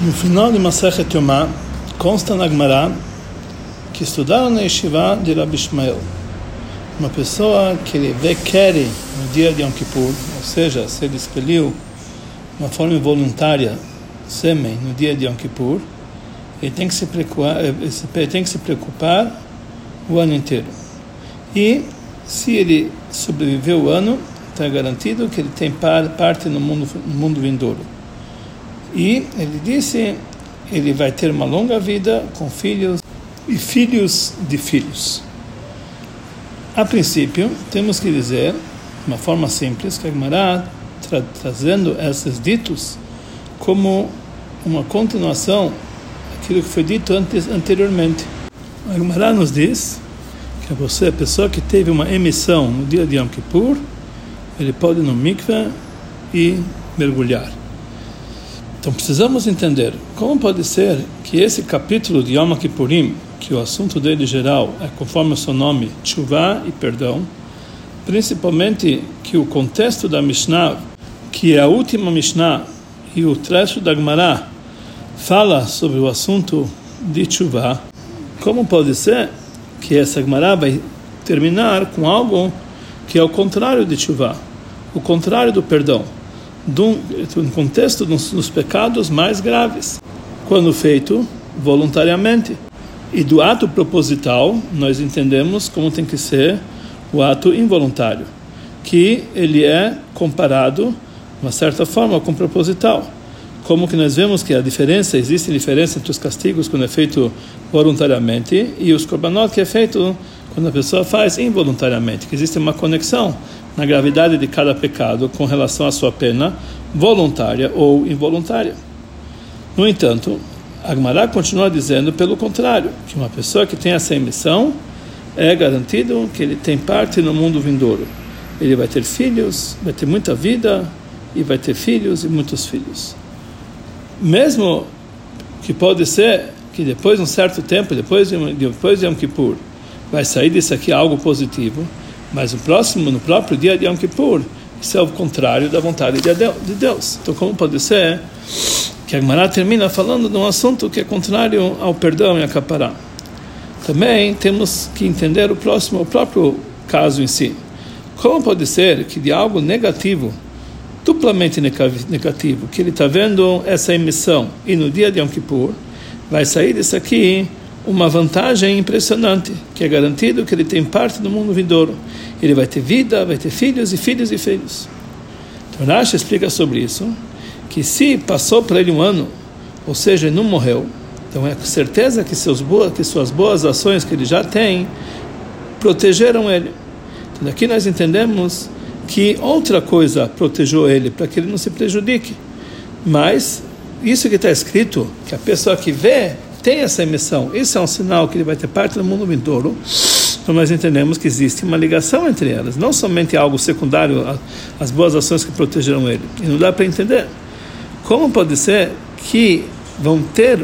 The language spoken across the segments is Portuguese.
No final de Masachet Yomá, consta na Gemara que estudaram na Yeshiva de Rabbi Ishmael. Uma pessoa que ele vê quer no dia de Yom Kippur, ou seja, se ele expeliu de uma forma involuntária sêmen no dia de Yom Kippur, ele tem que se preocupar, ele tem que se preocupar o ano inteiro. E se ele sobreviveu o ano, está garantido que ele tem parte no mundo, no mundo vindouro. E ele disse, ele vai ter uma longa vida com filhos e filhos de filhos. A princípio, temos que dizer, de uma forma simples, que a Gemara tra trazendo esses ditos como uma continuação daquilo que foi dito antes, anteriormente. A Gemara nos diz que você, a pessoa que teve uma emissão no dia de Yom Kippur, ele pode ir no mikveh e mergulhar. Então precisamos entender como pode ser que esse capítulo de Yom Kippurim, que o assunto dele geral é conforme o seu nome, chuva e perdão, principalmente que o contexto da Mishnah, que é a última Mishnah e o trecho da Gemara fala sobre o assunto de chuva, como pode ser que essa Gemara vai terminar com algo que é o contrário de chuva, o contrário do perdão no contexto dos, dos pecados mais graves, quando feito voluntariamente. E do ato proposital, nós entendemos como tem que ser o ato involuntário, que ele é comparado, de uma certa forma, com proposital. Como que nós vemos que a diferença, existe diferença entre os castigos quando é feito voluntariamente e os korbanot que é feito quando a pessoa faz involuntariamente, que existe uma conexão na gravidade de cada pecado com relação à sua pena, voluntária ou involuntária. No entanto, Agmará continua dizendo pelo contrário, que uma pessoa que tem essa emissão é garantido que ele tem parte no mundo vindouro. Ele vai ter filhos, vai ter muita vida e vai ter filhos e muitos filhos. Mesmo que pode ser que depois de um certo tempo, depois de, depois de Yom Kippur, vai sair disso aqui algo positivo, mas no próximo, no próprio dia de Yom Kippur, isso é o contrário da vontade de Deus. Então, como pode ser que a Gemara termina falando de um assunto que é contrário ao perdão e a capará? Também temos que entender o próximo, o próprio caso em si. Como pode ser que de algo negativo, duplamente negativo, que ele está vendo essa emissão e no dia de Yom Kippur, vai sair disso aqui uma vantagem impressionante, que é garantido que ele tem parte do mundo vindouro. Ele vai ter vida, vai ter filhos e filhos e filhos. Então Rashi explica sobre isso, que se passou para ele um ano, ou seja, ele não morreu, então é certeza que, seus boas, que suas boas ações que ele já tem protegeram ele. Então daqui nós entendemos que outra coisa protegeu ele, para que ele não se prejudique. Mas isso que está escrito, que a pessoa que vê tem essa emissão, isso é um sinal que ele vai ter parte do mundo vindouro. Então nós entendemos que existe uma ligação entre elas, não somente algo secundário às boas ações que protegeram ele. E não dá para entender como pode ser que vão ter,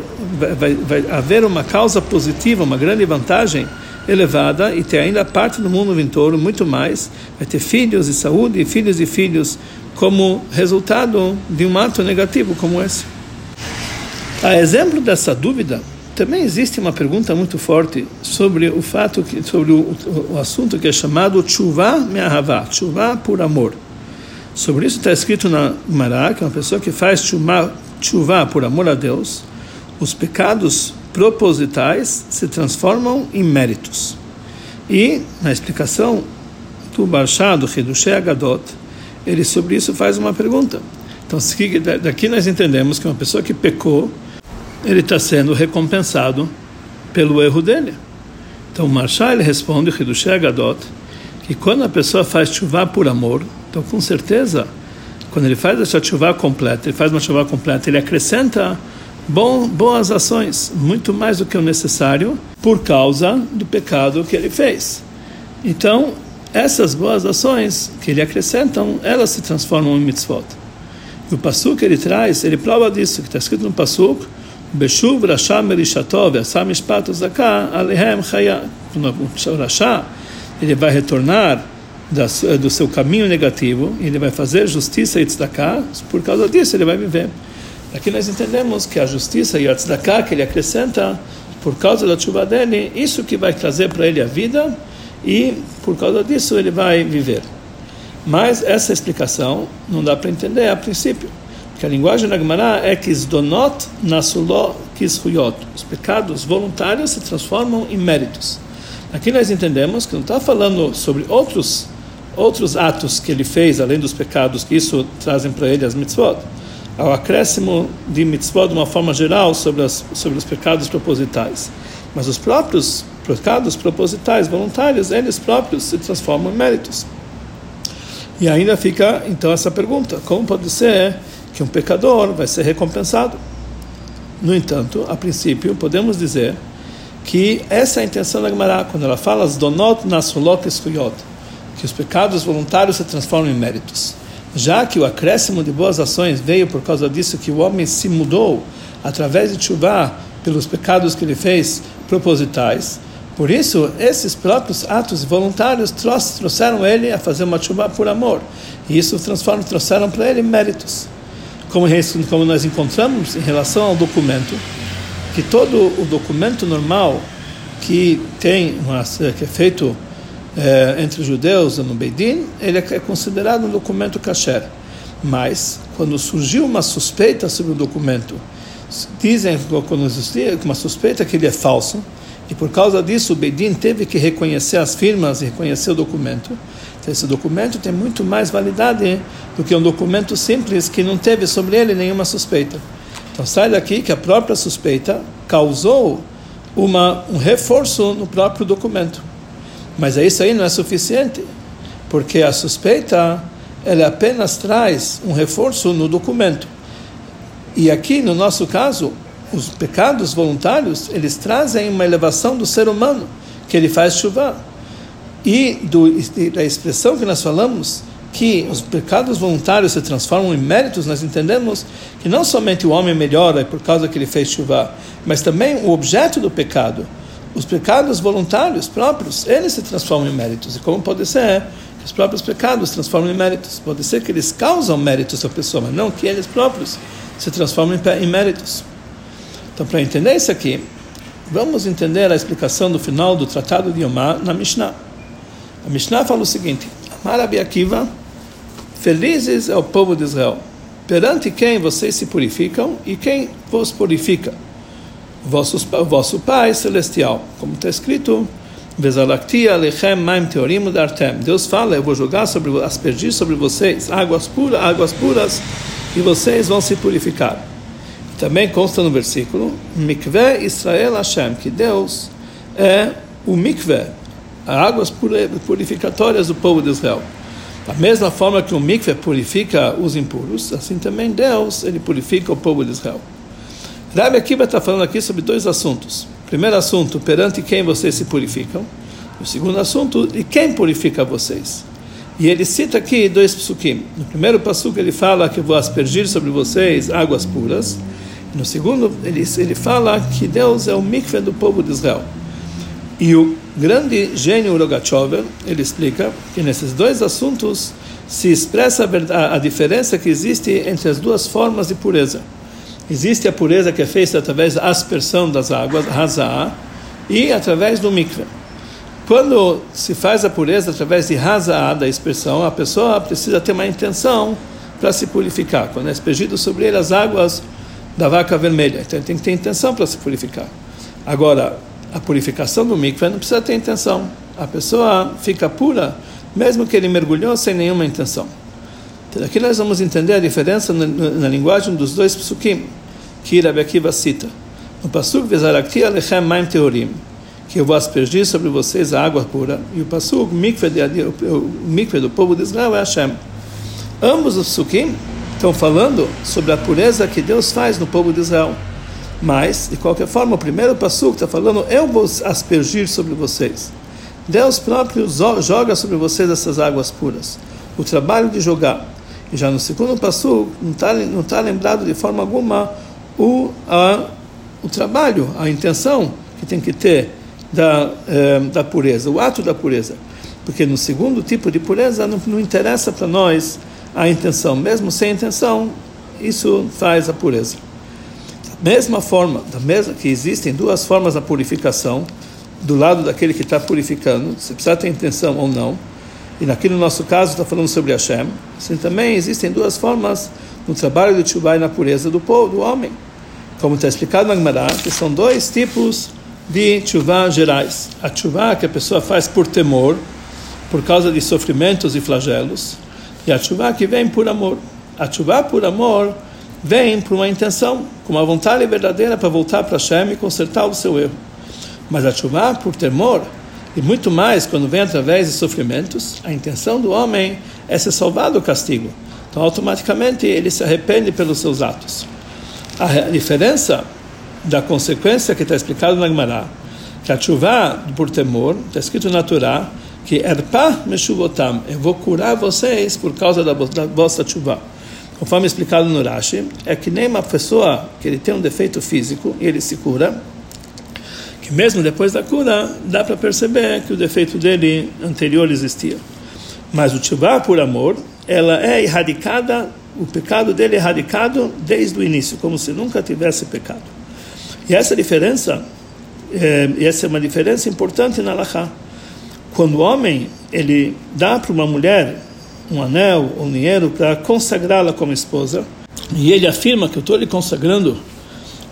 vai, vai haver uma causa positiva, uma grande vantagem elevada e ter ainda parte do mundo vindouro, muito mais, vai ter filhos e saúde, e filhos e filhos, como resultado de um ato negativo como esse. A exemplo dessa dúvida, também existe uma pergunta muito forte sobre o fato que sobre o, o, assunto que é chamado chuva me'ahavá, chuva por amor. Sobre isso está escrito na Mará, que uma pessoa que faz chuva por amor a Deus, os pecados propositais se transformam em méritos. E na explicação do Barshá, do Hidushé Agadot, ele sobre isso faz uma pergunta. Então, daqui nós entendemos que uma pessoa que pecou ele está sendo recompensado pelo erro dele. Então, o Marshal ele responde, Hidushé Agadot, que quando a pessoa faz chuva por amor, então com certeza, quando ele faz essa chuva completa, ele faz uma chuva completa, ele acrescenta bom, boas ações, muito mais do que o necessário, por causa do pecado que ele fez. Então, essas boas ações que ele acrescentam, elas se transformam em mitzvot. E o Passuk ele traz, ele prova disso, que está escrito no Passuk, Beshuv Rasha Merishato Ve'asa Mishpat Zaka Alehem Chaya. O Rasha, ele vai retornar do seu caminho negativo, ele vai fazer justiça e tzedakah, por causa disso ele vai viver. Aqui nós entendemos que a justiça e a tzedakah que ele acrescenta, por causa da chuva dele, isso que vai trazer para ele a vida e por causa disso ele vai viver. Mas essa explicação não dá para entender a princípio, porque a linguagem da Gemara é que donot nasuló kishuyot. Os pecados voluntários se transformam em méritos. Aqui nós entendemos que não está falando sobre outros outros atos que ele fez além dos pecados que isso trazem para ele as mitzvot. Ao acréscimo de mitzvot de uma forma geral sobre, as, sobre os pecados propositais. Mas os próprios pecados propositais voluntários, eles próprios se transformam em méritos. E ainda fica então essa pergunta: como pode ser que um pecador vai ser recompensado? No entanto, a princípio, podemos dizer que essa é a intenção da Gemara, quando ela fala as donot nasulot escuyot, que os pecados voluntários se transformam em méritos. Já que o acréscimo de boas ações veio por causa disso que o homem se mudou através de chuva pelos pecados que ele fez propositais, por isso, esses próprios atos voluntários trouxeram ele a fazer uma chuva por amor. E isso transforma, trouxeram para ele méritos. Como, como nós encontramos em relação ao documento, que todo o documento normal que tem uma, que é feito é, entre judeus no Beidin, ele é considerado um documento kasher. Mas, quando surgiu uma suspeita sobre o documento, dizem quando existia uma suspeita que ele é falso, e por causa disso o Bedin teve que reconhecer as firmas e reconhecer o documento. Esse documento tem muito mais validade do que um documento simples que não teve sobre ele nenhuma suspeita. Então sai daqui que a própria suspeita causou uma, um reforço no próprio documento. Mas isso aí não é suficiente, porque a suspeita ela apenas traz um reforço no documento. E aqui, no nosso caso, os pecados voluntários, eles trazem uma elevação do ser humano, que ele faz chuva. E do, da expressão que nós falamos, que os pecados voluntários se transformam em méritos, nós entendemos que não somente o homem melhora por causa que ele fez chuva, mas também o objeto do pecado. Os pecados voluntários próprios, eles se transformam em méritos. E como pode ser que os próprios pecados se transformam em méritos? Pode ser que eles causam méritos à pessoa, mas não que eles próprios se transformam em méritos. Então, para entender isso aqui, vamos entender a explicação do final do Tratado de Yomá na Mishnah. A Mishnah fala o seguinte: Amar Akiva, felizes é o povo de Israel, perante quem vocês se purificam e quem vos purifica, vosso, vosso Pai celestial, como está escrito. Deus fala, eu vou jogar sobre, aspergir sobre vocês águas puras, águas puras, e vocês vão se purificar. Também consta no versículo, Mikve Israel Hashem, que Deus é o mikve, as águas purificatórias do povo de Israel. Da mesma forma que o mikve purifica os impuros, assim também Deus ele purifica o povo de Israel. Rabi Akiva está falando aqui sobre dois assuntos. Primeiro assunto, perante quem vocês se purificam. O segundo assunto, de quem purifica vocês. E ele cita aqui dois psukim. No primeiro passuco ele fala que vou aspergir sobre vocês águas puras. No segundo, ele, ele fala que Deus é o mikve do povo de Israel. E o grande gênio Rogachover, ele explica que nesses dois assuntos se expressa a, a, diferença que existe entre as duas formas de pureza. Existe a pureza que é feita através da aspersão das águas, razá, e através do mikve. Quando se faz a pureza através de razá, da expressão, a pessoa precisa ter uma intenção para se purificar. Quando é aspergido sobre ele as águas da vaca vermelha. Então ele tem que ter intenção para se purificar. Agora, a purificação do mikveh não precisa ter intenção. A pessoa fica pura, mesmo que ele mergulhou sem nenhuma intenção. Então, aqui nós vamos entender a diferença na, na, na linguagem dos dois psukim que Rabbi Akiva cita. No pasuk Vezarakti alechem maim teorim, que eu vou aspergir sobre vocês a água pura, e o pasuk mikveh, o mikveh do povo de Israel é Hashem. Ambos os psukim estão falando sobre a pureza que Deus faz no povo de Israel. Mas, de qualquer forma, o primeiro passo está falando: eu vou aspergir sobre vocês. Deus próprio joga sobre vocês essas águas puras. O trabalho de jogar. E já no segundo passo não está não tá lembrado de forma alguma o, a, o trabalho, a intenção que tem que ter da, eh, da pureza, o ato da pureza. Porque no segundo tipo de pureza não, não interessa para nós a intenção. Mesmo sem intenção, isso faz a pureza. Mesma forma, da mesma que existem duas formas da purificação, do lado daquele que está purificando, se precisa ter intenção ou não, e naquele no nosso caso está falando sobre Hashem, assim também existem duas formas no trabalho do Tchubá e na pureza do povo, do homem. Como está explicado na Gemara, que são dois tipos de Tchubá gerais. A Tchubá que a pessoa faz por temor, por causa de sofrimentos e flagelos, e a Tchubá que vem por amor. A Tchubá por amor vem por uma intenção, com uma vontade verdadeira para voltar para Hashem e consertar o seu erro. Mas a Tchubá por temor, e muito mais quando vem através de sofrimentos, a intenção do homem é ser salvado do castigo. Então, automaticamente, ele se arrepende pelos seus atos. A diferença da consequência que está explicado na Gemara, que a chuva por temor, está escrito na Torá, que erpa meshuvotam, eu vou curar vocês por causa da vossa chuva. Conforme explicado no Rashi, é que nem uma pessoa que ele tem um defeito físico e ele se cura, que mesmo depois da cura, dá para perceber que o defeito dele anterior existia. Mas o chuva por amor, ela é erradicada, o pecado dele é erradicado desde o início, como se nunca tivesse pecado. E essa diferença, é, essa é uma diferença importante na Laha. Quando o homem ele dá para uma mulher um anel um dinheiro para consagrá-la como esposa, e ele afirma que eu estou lhe consagrando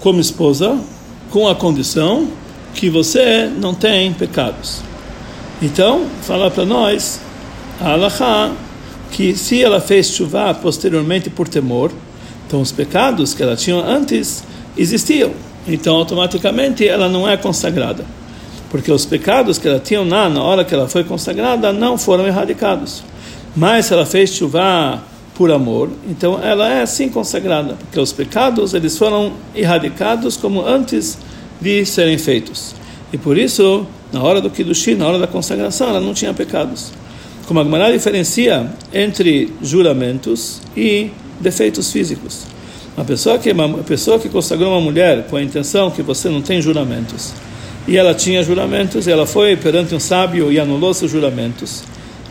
como esposa, com a condição que você não tem pecados. Então, fala para nós, a Alaha que se ela fez chuva posteriormente por temor, então os pecados que ela tinha antes existiam. Então automaticamente ela não é consagrada. Porque os pecados que ela tinha na hora que ela foi consagrada não foram erradicados. Mas se ela fez chuva por amor, então ela é sim consagrada, porque os pecados eles foram erradicados como antes de serem feitos. E por isso, na hora do Kiddushi, na hora da consagração, ela não tinha pecados como a Gemara diferencia entre juramentos e defeitos físicos. Uma pessoa que uma pessoa que consagrou uma mulher com a intenção que você não tem juramentos e ela tinha juramentos, e ela foi perante um sábio e anulou seus juramentos.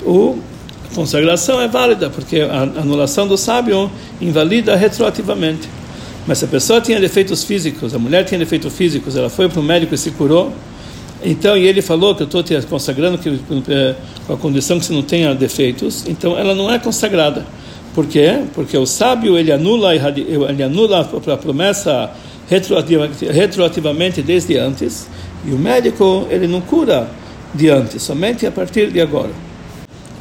O consagração é válida porque a anulação do sábio invalida retroativamente. Mas se a pessoa tinha defeitos físicos, a mulher tinha defeitos físicos, ela foi para o médico e se curou, então, e ele falou que eu estou te consagrando que, é, com a condição que você não tenha defeitos, então ela não é consagrada. Por quê? Porque o sábio ele anula, ele anula a promessa retroativamente desde antes, e o médico ele não cura de antes, somente a partir de agora.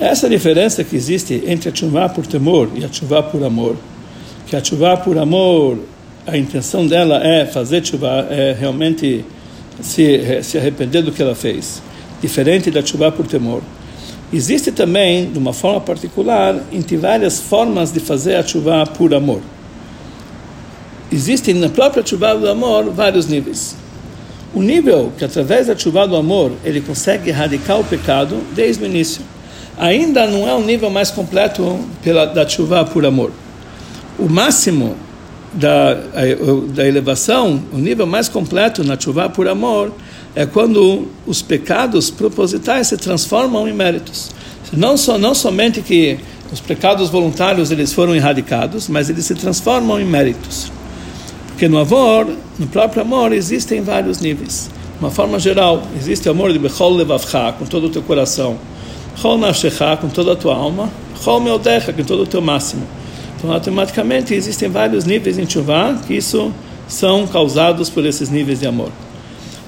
Essa diferença que existe entre a chuva por temor e a chuva por amor, que a chuva por amor, a intenção dela é fazer chuva, é realmente se, se arrepender do que ela fez, diferente da chuva por temor. Existe também, de uma forma particular, entre várias formas de fazer a chuva por amor. Existem na própria chuva do amor vários níveis. O nível que, através da chuva do amor, ele consegue erradicar o pecado desde o início. Ainda não é o nível mais completo pela, da chuva por amor. O máximo da, da elevação, o nível mais completo na chuva por amor, é quando os pecados propositais se transformam em méritos. Não, só, não somente que os pecados voluntários eles foram erradicados, mas eles se transformam em méritos. Porque no amor, no próprio amor, existem vários níveis. De uma forma geral, existe o amor de Bechol Levavcha, com todo o teu coração, Com toda a tua alma, com todo o teu máximo. Então, automaticamente, existem vários níveis em chuva que isso são causados por esses níveis de amor.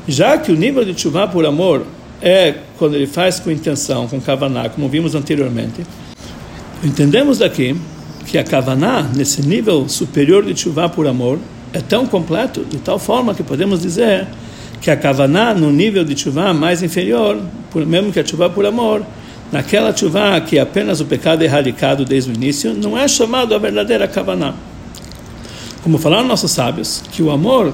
Já que o nível de chuva por amor é quando ele faz com intenção, com kavaná, como vimos anteriormente, entendemos daqui que a kavaná, nesse nível superior de chuva por amor, é tão completo, de tal forma que podemos dizer que a kavaná, no nível de chuva mais inferior, mesmo que a chuva por amor, naquela chuva que apenas o pecado é erradicado desde o início, não é chamado a verdadeira kavaná. Como falaram nossos sábios, que o amor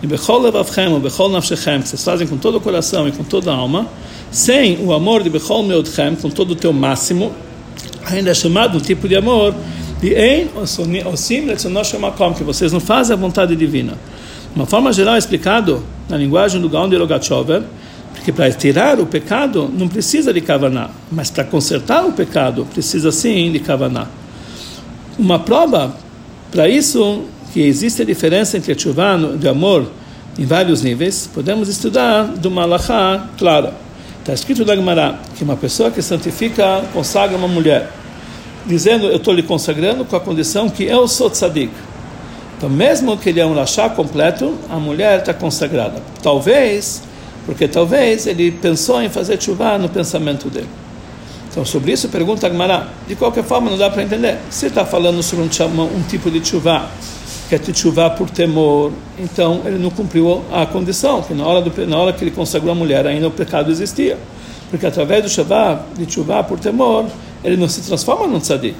de Bechol Levavchem, Bechol Nafshechem, que vocês fazem com todo o coração e com toda a alma, sem o amor de Bechol Meodchem, com todo o teu máximo, ainda é chamado um tipo de amor de Ein Osim Letzonoshemakom, que vocês não fazem a vontade divina. De uma forma geral, explicado na linguagem do Gaon de Rogachover, porque para tirar o pecado não precisa de kavaná, mas para consertar o pecado precisa sim de kavaná. Uma prova Para isso, que existe a diferença entre a chuva de amor em vários níveis, podemos estudar do malachá clara. Está escrito na Gemara que uma pessoa que santifica, consagra uma mulher, dizendo, eu estou lhe consagrando com a condição que eu sou tzadik. Então, mesmo que ele é um rachá completo, a mulher está consagrada. Talvez, porque talvez ele pensou em fazer chuva no pensamento dele. Então, sobre isso, pergunta a Gemara. De qualquer forma, não dá para entender. Se está falando sobre um, um tipo de chuva, que é chuva por temor, então ele não cumpriu a condição, que na hora, do, na hora que ele consagrou a mulher, ainda o pecado existia. Porque através do chuva, de chuva por temor, ele não se transforma num tzadik.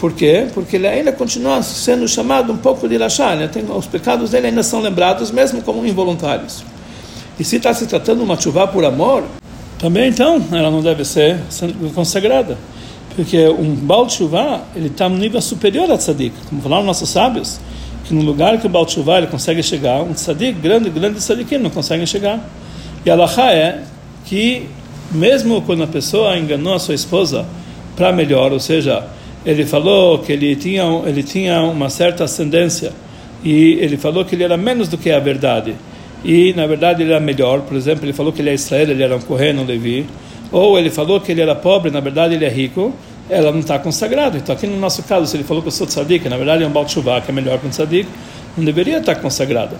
Por quê? Porque ele ainda continua sendo chamado um pouco de Rachá, né? Tem, os pecados dele ainda são lembrados, mesmo como involuntários. E se está se tratando de uma chuva por amor, também então ela não deve ser consagrada. Porque um Baal Tshuva, ele está no nível superior a Tzadik. Como falaram nossos sábios, que no lugar que o Baal Tshuva ele consegue chegar, um Tzadik, grande, grande Tzadikim, não conseguem chegar. E a Laha é que, mesmo quando a pessoa enganou a sua esposa para melhor, ou seja, ele falou que ele tinha, ele tinha uma certa ascendência e ele falou que ele era menos do que a verdade. E, na verdade, ele era melhor. Por exemplo, ele falou que ele é Israel, ele era um Kohen, um Levi. Ou ele falou que ele era pobre, na verdade, ele é rico. Ela não está consagrada. Então, aqui no nosso caso, se ele falou que eu sou tzadik, na verdade é um Baal que é melhor que um tzadik, não deveria estar consagrada.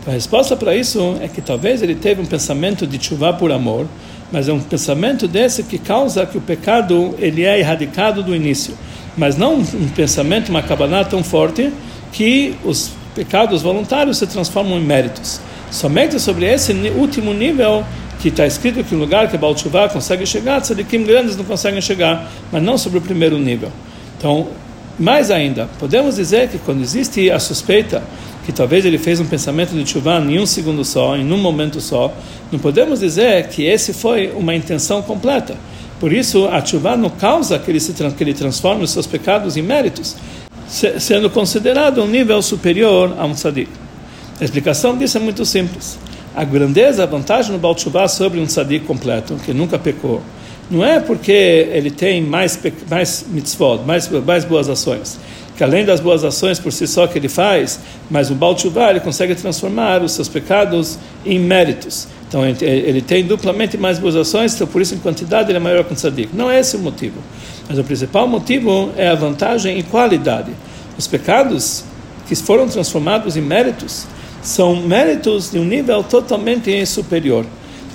Então, a resposta para isso é que talvez ele teve um pensamento de chuva por amor, mas é um pensamento desse que causa que o pecado ele é erradicado do início mas não um pensamento, uma cabaná tão forte que os pecados voluntários se transformam em méritos. Somente sobre esse último nível que está escrito que o lugar que Baal Tshuva consegue chegar, tzadikim grandes não conseguem chegar, mas não sobre o primeiro nível. Então, mais ainda, podemos dizer que quando existe a suspeita que talvez ele fez um pensamento de Tshuva em um segundo só, em um momento só, não podemos dizer que esse foi uma intenção completa. Por isso, a chuva não causa que ele, se, que ele transforme os seus pecados em méritos, sendo considerado um nível superior a um tzadik. A explicação disso é muito simples. A grandeza, a vantagem no Baal sobre um tzadik completo, que nunca pecou, não é porque ele tem mais, mais mitzvot, mais, mais boas ações, que além das boas ações por si só que ele faz, mas o Baal ele consegue transformar os seus pecados em méritos. Então ele tem duplamente mais boas ações, então por isso em quantidade ele é maior que o tzadik. Não é esse o motivo. Mas o principal motivo é a vantagem em qualidade. Os pecados que foram transformados em méritos são méritos de um nível totalmente superior.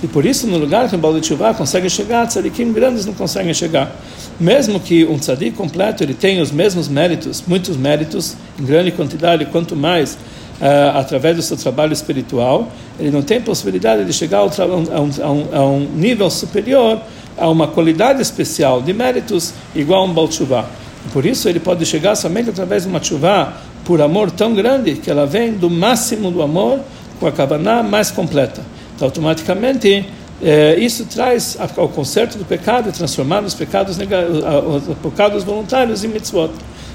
E por isso, no lugar que o Baal Tshuva consegue chegar, tzadikim grandes não conseguem chegar. Mesmo que um tzadik completo ele tenha os mesmos méritos, muitos méritos, em grande quantidade, quanto mais uh, através do seu trabalho espiritual, ele não tem possibilidade de chegar a um, a, um, a um, nível superior, a uma qualidade especial de méritos igual a um Baal Por isso ele pode chegar somente através de uma chuva por amor tão grande que ela vem do máximo do amor com a kavaná mais completa. Então, automaticamente, eh, isso traz ao conserto do pecado transformar os pecados, os pecados voluntários em mitzvot.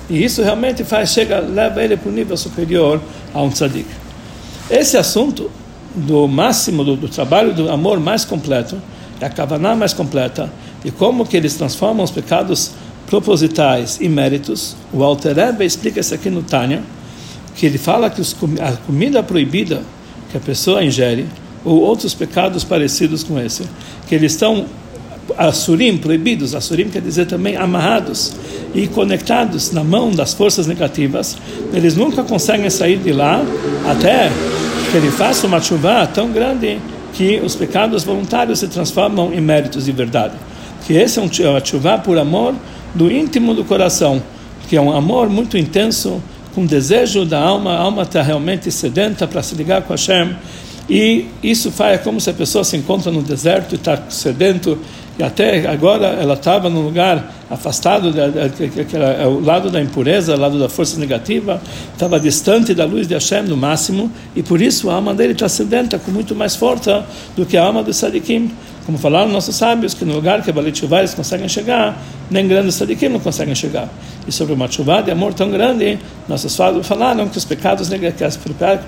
E isso realmente faz, chega, leva ele para o nível superior a um tzadik. Esse assunto do máximo do, do, trabalho do amor mais completo é a kavaná mais completa e como que eles transformam os pecados propositais em méritos. O Alter Rebbe explica isso aqui no Tânia, que ele fala que os, a comida proibida que a pessoa ingere ou outros pecados parecidos com esse, que eles estão assurim, proibidos, assurim quer dizer também amarrados e conectados na mão das forças negativas, eles nunca conseguem sair de lá até que ele faça uma chuva tão grande que os pecados voluntários se transformam em méritos de verdade. Que esse é um chuva por amor do íntimo do coração, que é um amor muito intenso, com desejo da alma, a alma está realmente sedenta para se ligar com Hashem, e isso faz como se a pessoa se encontra no deserto e está sedento e até agora ela estava num lugar afastado, que era o lado da impureza, o lado da força negativa, estava distante da luz de Hashem no máximo, e por isso a alma dele está sedenta, com muito mais força do que a alma do Sadikim. Como falaram nossos sábios, que no lugar que Balit eles conseguem chegar, nem grandes Sadikim não conseguem chegar. E sobre uma chuva de amor tão grande, nossos sábios falaram que os pecados, que os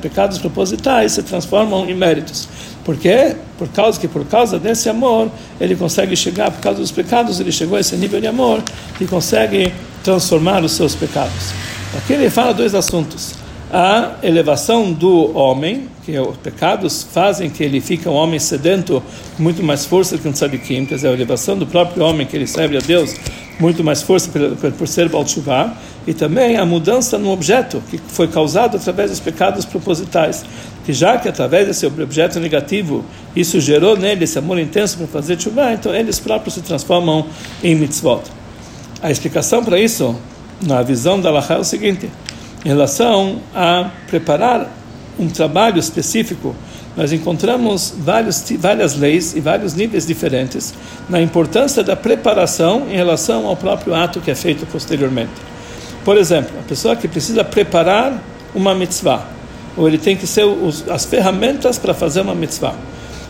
pecados propositais se transformam em méritos. Por quê? Por causa que por causa desse amor ele consegue chegar, por causa dos pecados, ele chegou a esse nível de amor que consegue transformar os seus pecados. Aqui ele fala dois assuntos. A elevação do homem, que os pecados fazem que ele fique um homem sedento, com muito mais força que um tzadikim, quer dizer, a elevação do próprio homem que ele serve a Deus, muito mais força por, ser Baal e também a mudança no objeto, que foi causado através dos pecados propositais, que já que através desse objeto negativo, isso gerou nele esse amor intenso para fazer chuva, então eles próprios se transformam em mitzvot. A explicação para isso, na visão da Allah, é o seguinte, em relação a preparar um trabalho específico, nós encontramos vários, várias leis e vários níveis diferentes na importância da preparação em relação ao próprio ato que é feito posteriormente. Por exemplo, a pessoa que precisa preparar uma mitzvah, ou ele tem que ser os, as ferramentas para fazer uma mitzvah.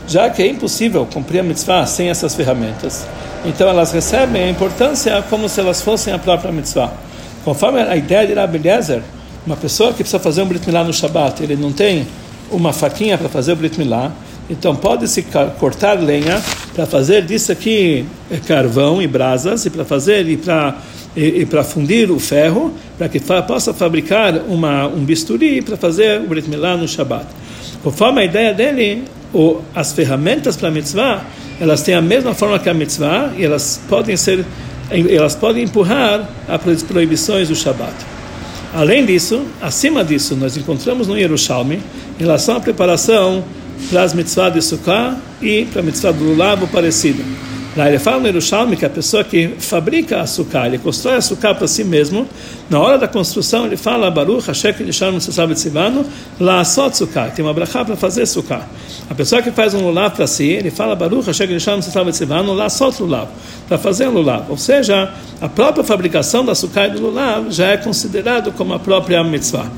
Já que é impossível cumprir a mitzvah sem essas ferramentas, então elas recebem a importância como se elas fossem a própria mitzvah. Conforme a ideia de Rabbi Eliezer, uma pessoa que precisa fazer um Brit Milá no Shabat, ele não tem uma faquinha para fazer o Brit Milá, então pode-se cortar lenha para fazer disso aqui é, carvão e brasas e para fazer e para e, e para fundir o ferro para que fa possa fabricar uma um bisturi para fazer o Brit Milá no Shabat. Conforme a ideia dele, o, as ferramentas para a mitzvah elas têm a mesma forma que a mitzvah e elas podem ser elas podem empurrar as proibições do Shabat. Além disso, acima disso, nós encontramos no Yerushalmi, em relação à preparação para as mitzvahs de Sukkah e para a mitzvah do Lulav ou parecido. Lá ele fala no Yerushalmi que a pessoa que fabrica a sukkah, ele constrói a sukkah para si mesmo, na hora da construção ele fala Baruch Hashek Nishan Mitzvah Tzivano, La Asot Sukkah, tem uma brachá para fazer sukkah. A pessoa que faz um lulav para si, ele fala Baruch Hashek Nishan Mitzvah Tzivano, La Asot Lulav, para fazer um lulav. Ou seja, a própria fabricação da sukkah e do lulav já é considerado como a própria mitzvah.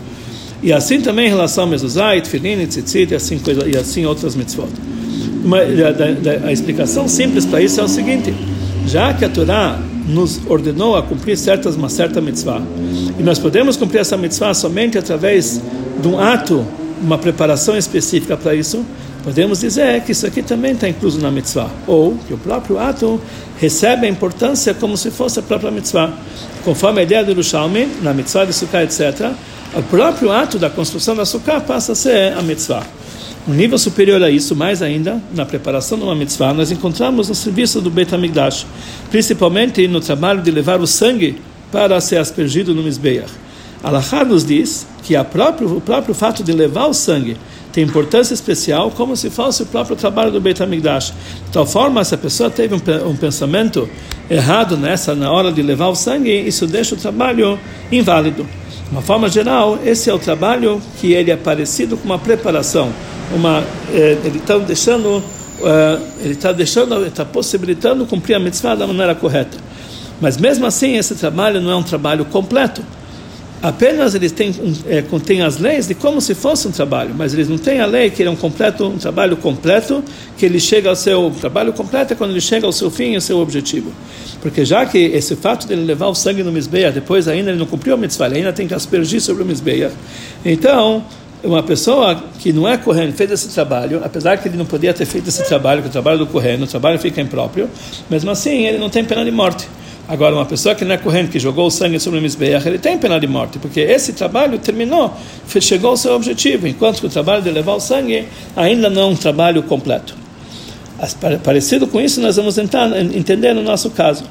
E assim também em relação a mezuzah, tefilin, tzitzit e assim, coisa, e assim outras mitzvot a, a, explicação simples para isso é o seguinte: já que a Torá nos ordenou a cumprir certas, uma certa mitzvah, e nós podemos cumprir essa mitzvah somente através de um ato, uma preparação específica para isso, podemos dizer que isso aqui também está incluso na mitzvah, ou que o próprio ato recebe a importância como se fosse a própria mitzvah. Conforme a ideia do Yerushalmi, na mitzvah de Sukkah, etc., o próprio ato da construção da Sukkah passa a ser a mitzvah. Um nível superior a isso, mais ainda, na preparação de uma mitzvah, nós encontramos no serviço do Beit HaMikdash, principalmente no trabalho de levar o sangue para ser aspergido no Mizbeach. Alahá nos diz que próprio, o próprio fato de levar o sangue tem importância especial, como se fosse o próprio trabalho do Beit HaMikdash. De tal forma, se a pessoa teve um, um pensamento errado nessa na hora de levar o sangue, isso deixa o trabalho inválido. De uma forma geral, esse é o trabalho que ele é parecido com uma preparação uma, é, ele está deixando, é, ele está deixando, está possibilitando cumprir a mitzvah da maneira correta. Mas mesmo assim, esse trabalho não é um trabalho completo. Apenas eles têm, é, contêm as leis de como se fosse um trabalho, mas eles não têm a lei que ele é um completo, um trabalho completo, que ele chega ao seu trabalho completo é quando ele chega ao seu fim ao seu objetivo. Porque já que esse fato de ele levar o sangue no misbeia, depois ainda ele não cumpriu a mitzvah, ele ainda tem que aspergir sobre o misbeia. Então, uma pessoa que não é correndo fez esse trabalho, apesar que ele não podia ter feito esse trabalho, que o trabalho do correndo, o trabalho fica impróprio, mesmo assim ele não tem pena de morte. Agora, uma pessoa que não é correndo, que jogou o sangue sobre o Mizbeach, ele tem pena de morte, porque esse trabalho terminou, chegou ao seu objetivo, enquanto que o trabalho de levar o sangue ainda não é um trabalho completo. Parecido com isso, nós vamos tentar entender no nosso caso.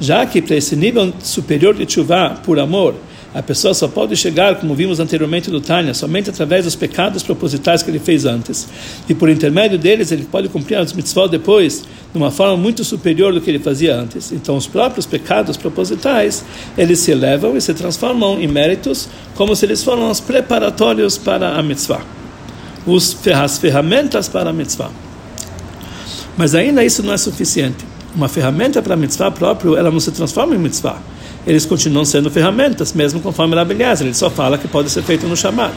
Já que para esse nível superior de chuva por amor, a pessoa só pode chegar, como vimos anteriormente do Tânia, somente através dos pecados propositais que ele fez antes. E por intermédio deles, ele pode cumprir as mitzvot depois, de uma forma muito superior do que ele fazia antes. Então, os próprios pecados propositais, eles se elevam e se transformam em méritos, como se eles fossem os preparatórios para a mitzvah. Os, as ferramentas para a mitzvah. Mas ainda isso não é suficiente. Uma ferramenta para a mitzvah próprio, ela não se transforma em mitzvah eles continuam sendo ferramentas, mesmo conforme Rabi Eliezer. Ele só fala que pode ser feito no chamado.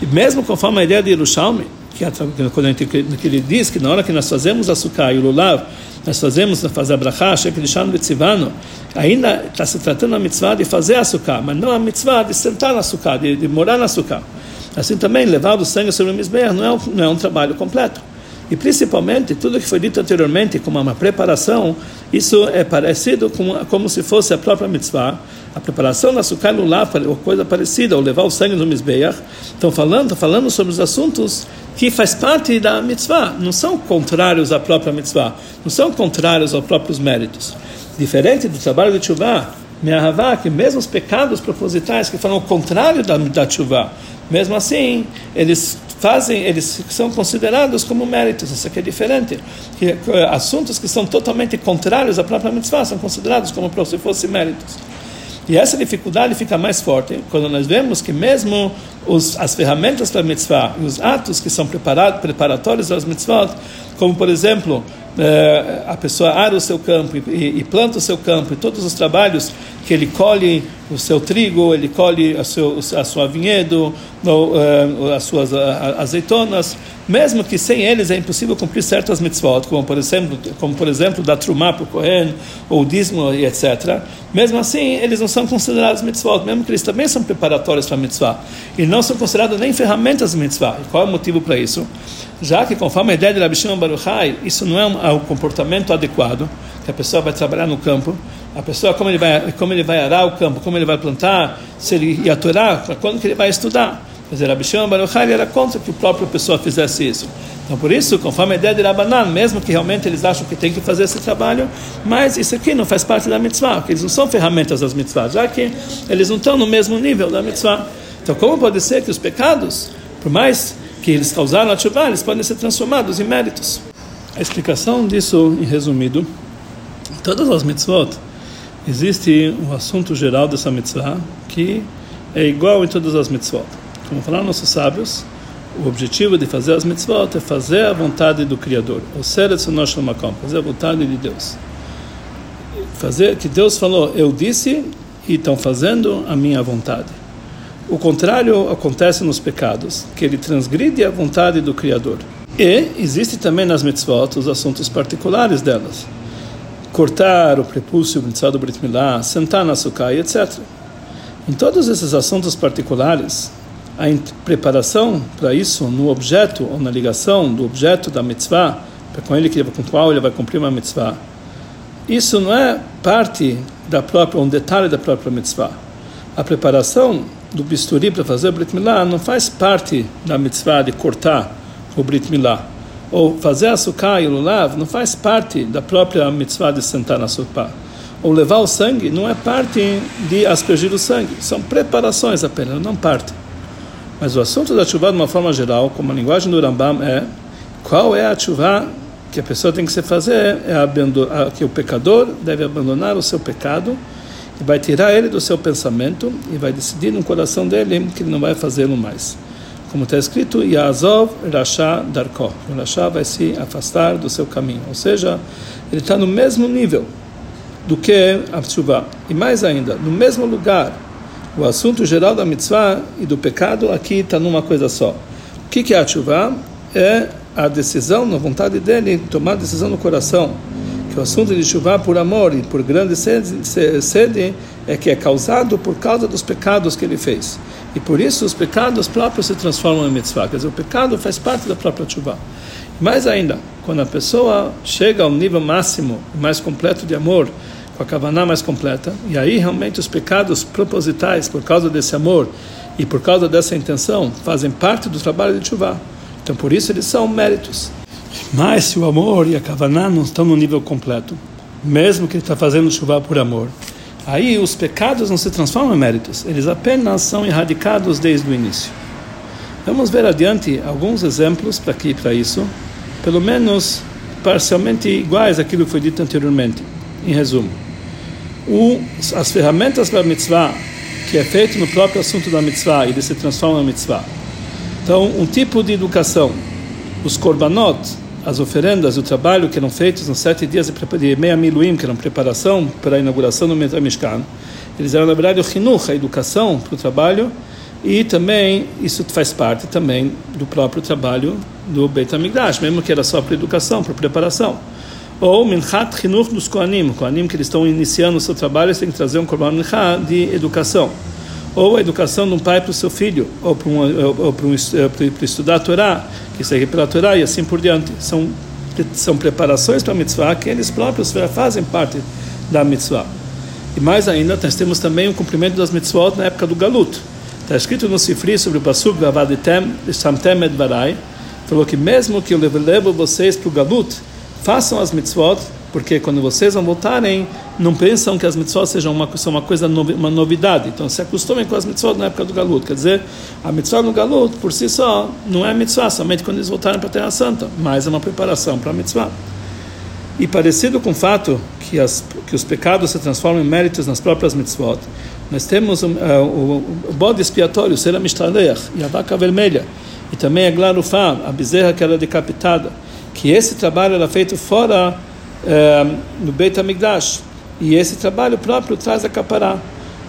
E mesmo conforme a ideia de Yerushalmi, que, é quando que ele diz que na hora que nós fazemos açúcar e o lulav, nós fazemos fazer a brachá, shekrishan betzivano, ainda está se tratando a mitzvah de fazer açúcar, mas não a mitzvah de sentar no açúcar, de, de morar no açúcar. Assim também, levar o sangue sobre o misber não é um, não é um trabalho completo. E principalmente, tudo que foi dito anteriormente como uma preparação, isso é parecido com como se fosse a própria mitzvah, a preparação da sukkah lulav, ou coisa parecida, ou levar o sangue no Mizbeach, estão falando, falando sobre os assuntos que faz parte da mitzvah, não são contrários à própria mitzvah, não são contrários aos próprios méritos. Diferente do trabalho de Tchuvah, Me'ahavá, que mesmo os pecados propositais que falam o contrário da, da Tchuvah, mesmo assim, eles fazem, eles são considerados como méritos. Isso aqui é diferente. Que, assuntos que são totalmente contrários à própria mitzvah são considerados como se fossem méritos. E essa dificuldade fica mais forte quando nós vemos que mesmo os, as ferramentas para a mitzvah e os atos que são preparatórios das mitzvot, como por exemplo é, a pessoa ara o seu campo e, e, planta o seu campo e todos os trabalhos que ele colhe o seu trigo, ele colhe a, seu, a sua vinhedo, ou, uh, as suas azeitonas, mesmo que sem eles é impossível cumprir certas mitzvot, como por exemplo, como por exemplo da trumá para o Kohen, ou dízimo e etc. Mesmo assim, eles não são considerados mitzvot, mesmo que eles também são preparatórios para a mitzvah. E não são considerados nem ferramentas de mitzvah. E qual é o motivo para isso? Já que, conforme a ideia de Rabi Shimon Baruchai, isso não é um, é um comportamento adequado, que a pessoa vai trabalhar no campo, a pessoa como ele vai como ele vai arar o campo, como ele vai plantar, se ele ia aturar, quando que ele vai estudar. Mas Rabi Shimon Baruchai era contra que a própria pessoa fizesse isso. Então, por isso, conforme a ideia de Rabanan, mesmo que realmente eles acham que tem que fazer esse trabalho, mas isso aqui não faz parte da mitzvah, porque eles não são ferramentas das mitzvahs, já que eles não estão no mesmo nível da mitzvah. Então, como pode ser que os pecados, por mais que eles causaram a chuva, eles podem ser transformados em méritos? A explicação disso, em resumido, em todas as mitzvot, existe um assunto geral dessa mitzvah que é igual em todas as mitzvot. Como falaram nossos sábios, o objetivo de fazer as mitzvot é fazer a vontade do Criador, ou ser fazer a vontade de Deus. Fazer que Deus falou, eu disse e estão fazendo a minha vontade. O contrário acontece nos pecados, que ele transgride a vontade do Criador. E existe também nas mitzvot os assuntos particulares delas. Cortar o prepúcio, o do Brit Milá, sentar na sukkah, etc. Em todos esses assuntos particulares, a preparação para isso no objeto ou na ligação do objeto da mitzvah, com ele com o qual ele vai cumprir uma mitzvah, isso não é parte da própria, um detalhe da própria mitzvah. A preparação do bisturi para fazer o Brit Milá não faz parte da mitzvah de cortar o Brit Milá. Ou fazer a sukkah e lulav não faz parte da própria mitzvah de sentar na sukkah. Ou levar o sangue não é parte de aspergir o sangue. São preparações apenas, não parte. Mas o assunto da chuva, de uma forma geral, como a linguagem do Rambam é qual é a chuva que a pessoa tem que se fazer, é que o pecador deve abandonar o seu pecado e vai tirar ele do seu pensamento e vai decidir no coração dele que ele não vai fazê-lo mais. Como está escrito, Yazov Rasha Darko. O Rasha vai se afastar do seu caminho. Ou seja, ele está no mesmo nível do que a Tshuva. E mais ainda, no mesmo lugar. O assunto geral da mitzvah e do pecado aqui está numa coisa só. O que, é a Tshuva? É a decisão, na vontade dele, tomar decisão no coração que o assunto de chuva por amor e por grande sede, sede é que é causado por causa dos pecados que ele fez. E por isso os pecados próprios se transformam em mitzvah. Quer dizer, o pecado faz parte da própria chuva. Mais ainda, quando a pessoa chega ao nível máximo, mais completo de amor, com a kavaná mais completa, e aí realmente os pecados propositais, por causa desse amor e por causa dessa intenção, fazem parte do trabalho de chuva. Então, por isso eles são méritos. Mas se o amor e a kavaná não estão no nível completo, mesmo que ele está fazendo chuva por amor, aí os pecados não se transformam em méritos, eles apenas são erradicados desde o início. Vamos ver adiante alguns exemplos para aqui para isso, pelo menos parcialmente iguais àquilo que foi dito anteriormente. Em resumo, o, as ferramentas para a mitzvah, que é feito no próprio assunto da mitzvah, ele se transforma em mitzvah. Então, um tipo de educação, os korbanot, as oferendas, o trabalho que eram feitos nos sete dias de meia miluim, que eram preparação para a inauguração do Mishkan, eles eram, na verdade, o chinuch, a educação para o trabalho, e também isso faz parte também do próprio trabalho do Beit HaMikdash, mesmo que era só para educação, para preparação. Ou Minchat Chinuch dos Koanim, Koanim que eles estão iniciando o seu trabalho, eles têm que trazer um Korban Mincha de educação. Ou a educação de um pai para o seu filho, ou para, um, ou para, um, para estudar a Torá, que segue pela Torá e assim por diante. São, são preparações para a mitzvah que eles próprios fazem parte da mitzvah. E mais ainda, nós temos também o cumprimento das mitzvot na época do Galut. Está escrito no Sifri sobre o Pasuk Vavaditem Samtem Edvarai, falou que mesmo que eu levo vocês para o Galut, façam as mitzvot, porque quando vocês vão voltarem, não pensam que as mitzvot sejam uma, são uma coisa, uma novidade. Então se acostumem com as mitzvot na época do Galut. Quer dizer, a mitzvot no Galut, por si só, não é mitzvah, somente quando eles voltarem para a Terra Santa, mas é uma preparação para a mitzvah. E parecido com o fato que, as, que os pecados se transformam em méritos nas próprias mitzvot, nós temos uh, o, o bode expiatório, o ser e a vaca vermelha, e também a glarufá, a bezerra que era decapitada, que esse trabalho era feito fora uh, no Beit HaMikdash, e esse trabalho próprio traz a capará,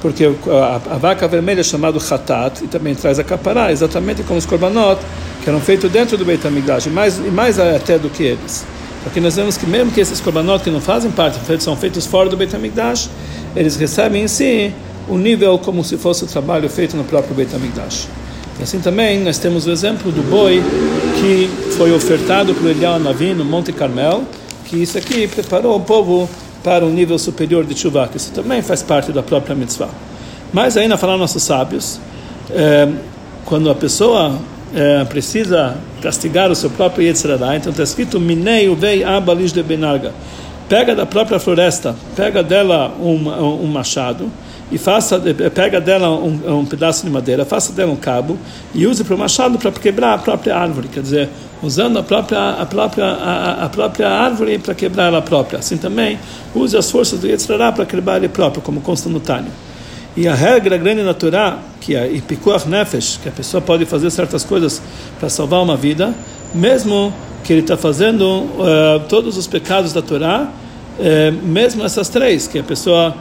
porque a, a, vaca vermelha é chamada Hatat, e também traz a capará, exatamente como os korbanot, que eram feitos dentro do Beit HaMikdash, e mais, e mais até do que eles. Aqui nós vemos que mesmo que esses korbanot que não fazem parte, são feitos fora do Beit HaMikdash, eles recebem em si o nível como se fosse o trabalho feito no próprio Beit HaMikdash. E assim também nós temos o exemplo do boi que foi ofertado por Eliel Navi no Monte Carmel, que isso aqui preparou o povo para um nível superior de chuva, que isso também faz parte da própria mitzvah. Mas ainda falar nossos sábios, é, quando a pessoa é, precisa castigar o seu próprio Yetzirah. Então está escrito: Minei uvei abalish de benarga. Pega da própria floresta, pega dela um, um machado e faça, pega dela um, um, pedaço de madeira, faça dela um cabo e use para o machado para quebrar a própria árvore, quer dizer, usando a própria a própria a, a própria árvore para quebrar ela própria. Assim também use as forças do Yetzirah para quebrar ele próprio, como consta no Tânia. E a regra grande na Torá, que é Ipikuach Nefesh, que a pessoa pode fazer certas coisas para salvar uma vida, mesmo que ele está fazendo uh, todos os pecados da Torá, uh, mesmo essas três, que a pessoa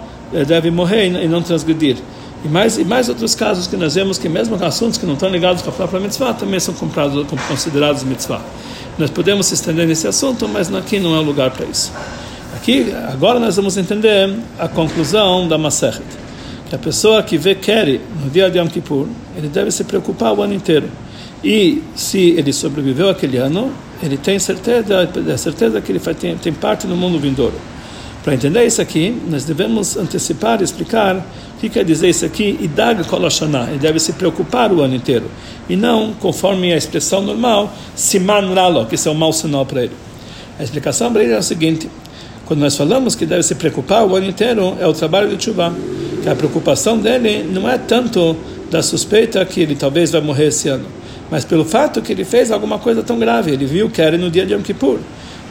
deve morrer e não transgredir. E mais, e mais outros casos que nós vemos que mesmo assuntos que não estão ligados com a própria mitzvah também são comprados, considerados mitzvah. Nós podemos se estender nesse assunto, mas aqui não é o lugar para isso. Aqui, agora nós vamos entender a conclusão da Masechet que a pessoa que vê Keri no dia de Yom Kippur, ele deve se preocupar o ano inteiro. E se ele sobreviveu aquele ano, ele tem certeza, é certeza que ele tem, tem parte no mundo vindouro. Para entender isso aqui, nós devemos antecipar e explicar o que quer dizer isso aqui, Idag Koloshana, ele deve se preocupar o ano inteiro, e não, conforme a expressão normal, Siman Ralo, que isso é um mau sinal para ele. A explicação para ele é o seguinte, quando nós falamos que deve se preocupar o ano inteiro, é o trabalho de Tshuva que a preocupação dele não é tanto da suspeita que ele talvez vai morrer esse ano, mas pelo fato que ele fez alguma coisa tão grave. Ele viu que era no dia de Yom Kippur.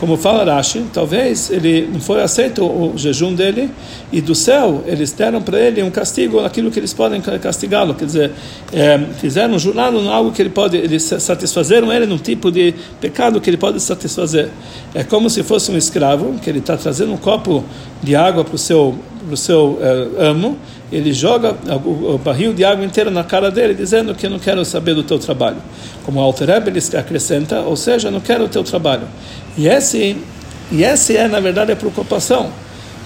Como fala Rashi, talvez ele não foi aceito o jejum dele e do céu eles deram para ele um castigo aquilo que eles podem castigá-lo, quer dizer, é, fizeram juraram algo que ele pode, eles satisfazeram ele num tipo de pecado que ele pode satisfazer. É como se fosse um escravo que ele está trazendo um copo de água para o seu para o seu uh, amo, ele joga o, o, barril de água inteiro na cara dele, dizendo que não quero saber do teu trabalho. Como o Alter ele acrescenta, ou seja, não quero o teu trabalho. E esse, e essa é, na verdade, a preocupação,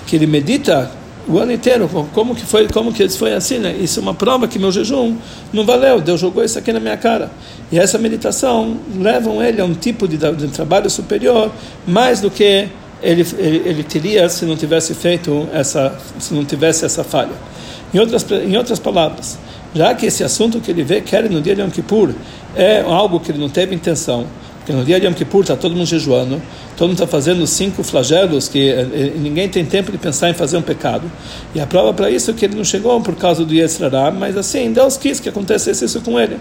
que ele medita o ano inteiro, como que foi, como que foi assim, né? Isso é uma prova que meu jejum não valeu, Deus jogou isso aqui na minha cara. E essa meditação levam ele a um tipo de, de trabalho superior, mais do que ele, ele, ele, teria se não tivesse feito essa, se não tivesse essa falha. Em outras, em outras palavras, já que esse assunto que ele vê quer no dia de Yom Kippur é algo que ele não teve intenção, porque no dia de Yom Kippur está todo mundo jejuando, todo mundo está fazendo cinco flagelos que eh, eh, ninguém tem tempo de pensar em fazer um pecado. E a prova para isso é que ele não chegou por causa do Yetzirah, mas assim, Deus quis que acontecesse isso com ele.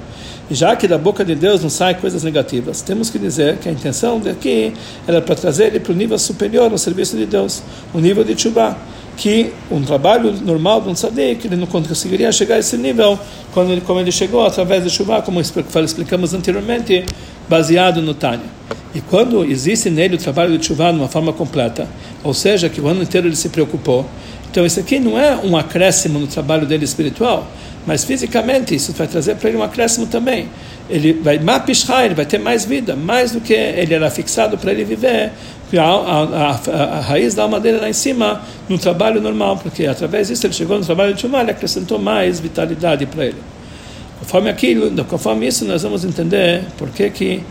E já que da boca de Deus não saem coisas negativas, temos que dizer que a intenção daqui era para trazer ele para o nível superior no serviço de Deus, o nível de Tchubá que um trabalho normal de um tzadik, ele não conseguiria chegar a esse nível quando ele, como ele chegou através de chuva, como explicamos anteriormente, baseado no Tânia. E quando existe nele o trabalho de chuva de uma forma completa, ou seja, que o ano inteiro ele se preocupou, então isso aqui não é um acréscimo no trabalho dele espiritual, mas fisicamente isso vai trazer para ele um acréscimo também. Ele vai mapishar, ele vai ter mais vida, mais do que ele era fixado para ele viver a, a, a, a, raiz da alma dele lá em cima no trabalho normal, porque através disso ele chegou no trabalho de Shumah, ele acrescentou mais vitalidade para ele. Conforme aquilo, conforme isso, nós vamos entender por que que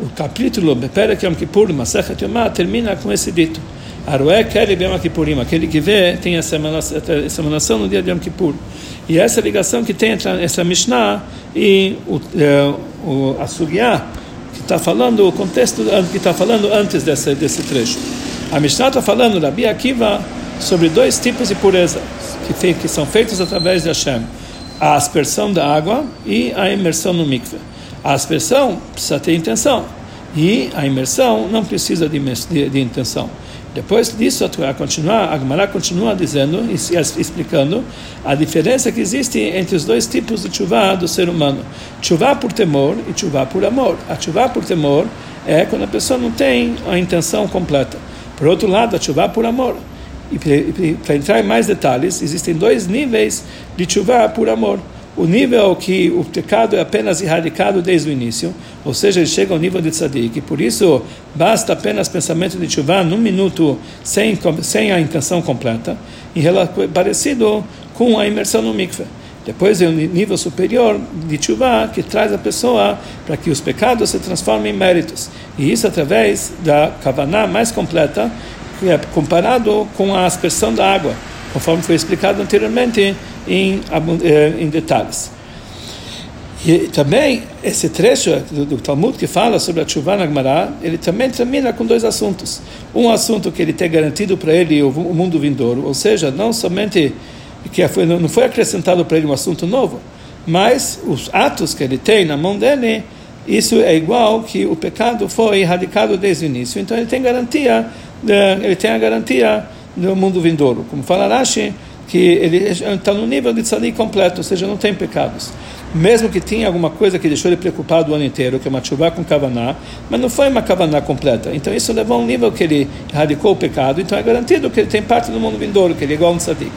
o capítulo Beperek Yom Kippur, Masechet Yomah, termina com esse dito. Arué Keri Bema Kippurim, aquele que vê tem essa emanação no dia de Yom Kippur. E essa ligação que tem entre essa Mishnah e o, é, o, a que está falando, o contexto que está falando antes desse, desse trecho. A Mishnah está falando, Rabi Akiva, sobre dois tipos de pureza que, que são feitos através de Hashem: a aspersão da água e a imersão no mikveh. A aspersão precisa ter intenção e a imersão não precisa de, de, de intenção. Depois disso, a continua, a Gemara continua dizendo e explicando a diferença que existe entre os dois tipos de chuva do ser humano: chuva por temor e chuva por amor. A chuva por temor é quando a pessoa não tem a intenção completa. Por outro lado, a chuva por amor. E para entrar em mais detalhes, existem dois níveis de chuva por amor. O nível que o pecado é apenas erradicado desde o início, ou seja, ele chega ao nível de tzadik, por isso basta apenas pensamento de chuva num minuto sem, sem a intenção completa, em parecido com a imersão no mikveh. Depois é o nível superior de chuva que traz a pessoa para que os pecados se transformem em méritos. E isso através da kavaná mais completa, comparado com a aspersão da água, conforme foi explicado anteriormente em, eh, em detalhes. E também esse trecho do, do, Talmud que fala sobre a chuva na ele também termina com dois assuntos. Um assunto que ele tem garantido para ele o, o mundo vindouro, ou seja, não somente que foi, não foi acrescentado para ele um assunto novo, mas os atos que ele tem na mão dele, isso é igual que o pecado foi erradicado desde o início. Então ele tem garantia, ele tem a garantia do mundo vindouro. Como fala Rashi, que ele está no nível de tzadik completo, ou seja, não tem pecados. Mesmo que tinha alguma coisa que deixou ele preocupado o ano inteiro, que é uma chuva com kavaná, mas não foi uma kavaná completa. Então isso levou a um nível que ele erradicou o pecado, então é garantido que ele tem parte do mundo vindouro, que ele é igual a um tzadik.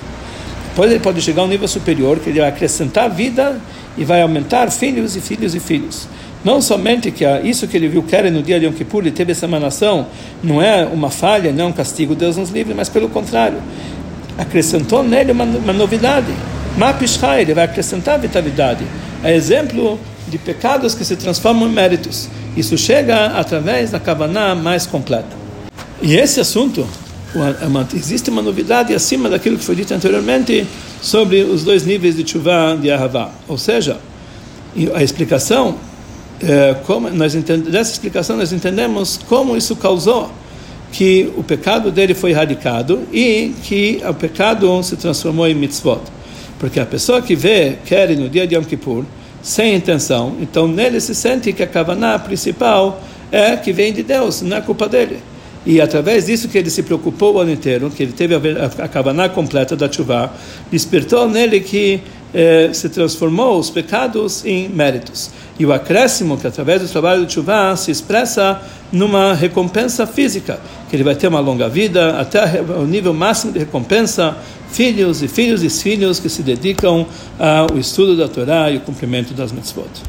Depois ele pode chegar a um nível superior, que ele vai acrescentar vida e vai aumentar filhos e filhos e filhos. Não somente que isso que ele viu era no dia de Yom Kippur, ele teve essa emanação, não é uma falha, não é um castigo, Deus nos livre, mas pelo contrário acrescentou nele uma, uma novidade. Mapishai, ele vai acrescentar vitalidade. É exemplo de pecados que se transformam em méritos. Isso chega através da Kavaná mais completa. E esse assunto, existe uma novidade acima daquilo que foi dito anteriormente sobre os dois níveis de chuva de Ahavá. Ou seja, a explicação, é, como nós dessa explicação nós entendemos como isso causou que o pecado dele foi erradicado e que o pecado se transformou em mitzvot. Porque a pessoa que vê, quer no dia de Yom Kippur, sem intenção, então nele se sente que a kavaná principal é que vem de Deus, não é culpa dele. E através disso que ele se preocupou o ano inteiro, que ele teve a, a kavaná completa da chuva, despertou nele que eh, se transformou os pecados em méritos. E o acréscimo, que através do trabalho de chuva se expressa numa recompensa física, que ele vai ter uma longa vida, até o nível máximo de recompensa, filhos e filhos e filhos que se dedicam ao estudo da Torá e o cumprimento das mitzvot.